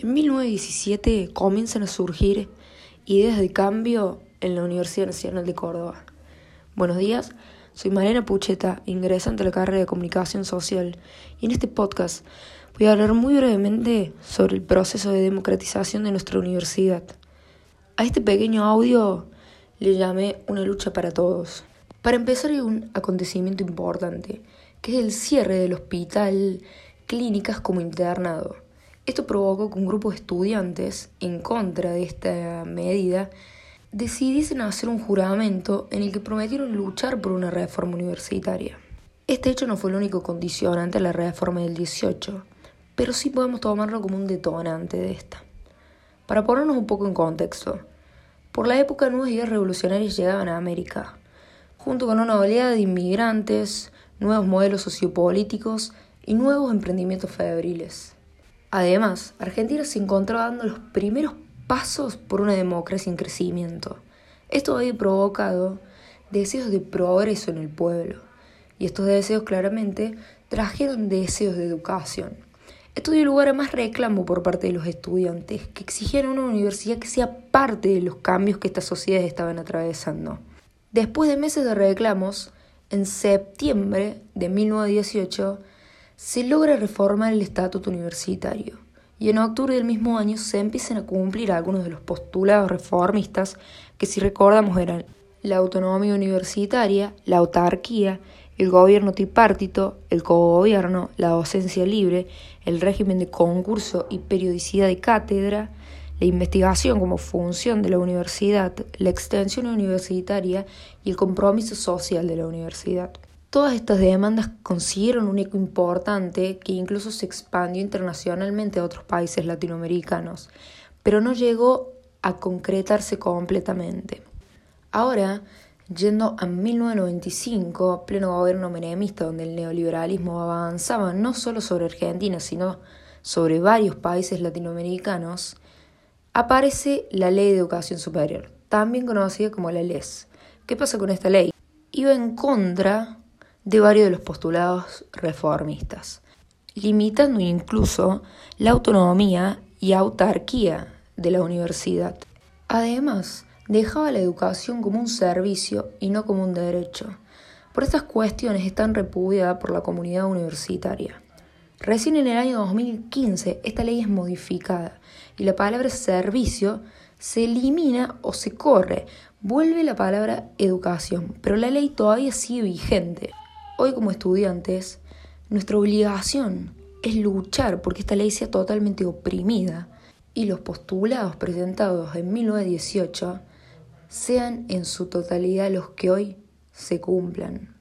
En 1917 comienzan a surgir ideas de cambio en la Universidad Nacional de Córdoba. Buenos días, soy Mariana Pucheta, ingresante a la carrera de Comunicación Social, y en este podcast voy a hablar muy brevemente sobre el proceso de democratización de nuestra universidad. A este pequeño audio le llamé Una lucha para todos. Para empezar hay un acontecimiento importante, que es el cierre del hospital Clínicas como internado esto provocó que un grupo de estudiantes, en contra de esta medida, decidiesen hacer un juramento en el que prometieron luchar por una reforma universitaria. Este hecho no fue el único condicionante a la reforma del 18, pero sí podemos tomarlo como un detonante de esta. Para ponernos un poco en contexto, por la época nuevas ideas revolucionarias llegaban a América, junto con una oleada de inmigrantes, nuevos modelos sociopolíticos y nuevos emprendimientos febriles. Además, Argentina se encontraba dando los primeros pasos por una democracia en crecimiento. Esto había provocado deseos de progreso en el pueblo, y estos deseos claramente trajeron deseos de educación. Esto dio lugar a más reclamo por parte de los estudiantes, que exigían una universidad que sea parte de los cambios que estas sociedades estaban atravesando. Después de meses de reclamos, en septiembre de 1918, se logra reformar el estatuto universitario y en octubre del mismo año se empiezan a cumplir algunos de los postulados reformistas que si recordamos eran la autonomía universitaria, la autarquía, el gobierno tripartito, el cogobierno, la docencia libre, el régimen de concurso y periodicidad de cátedra, la investigación como función de la universidad, la extensión universitaria y el compromiso social de la universidad. Todas estas demandas consiguieron un eco importante que incluso se expandió internacionalmente a otros países latinoamericanos, pero no llegó a concretarse completamente. Ahora, yendo a 1995, pleno gobierno menemista, donde el neoliberalismo avanzaba no solo sobre Argentina, sino sobre varios países latinoamericanos, aparece la Ley de Educación Superior, también conocida como la LES. ¿Qué pasa con esta ley? Iba en contra de varios de los postulados reformistas, limitando incluso la autonomía y autarquía de la universidad. Además, dejaba la educación como un servicio y no como un derecho. Por estas cuestiones están repudiadas por la comunidad universitaria. Recién en el año 2015 esta ley es modificada y la palabra servicio se elimina o se corre. Vuelve la palabra educación, pero la ley todavía sigue vigente. Hoy como estudiantes, nuestra obligación es luchar porque esta ley sea totalmente oprimida y los postulados presentados en 1918 sean en su totalidad los que hoy se cumplan.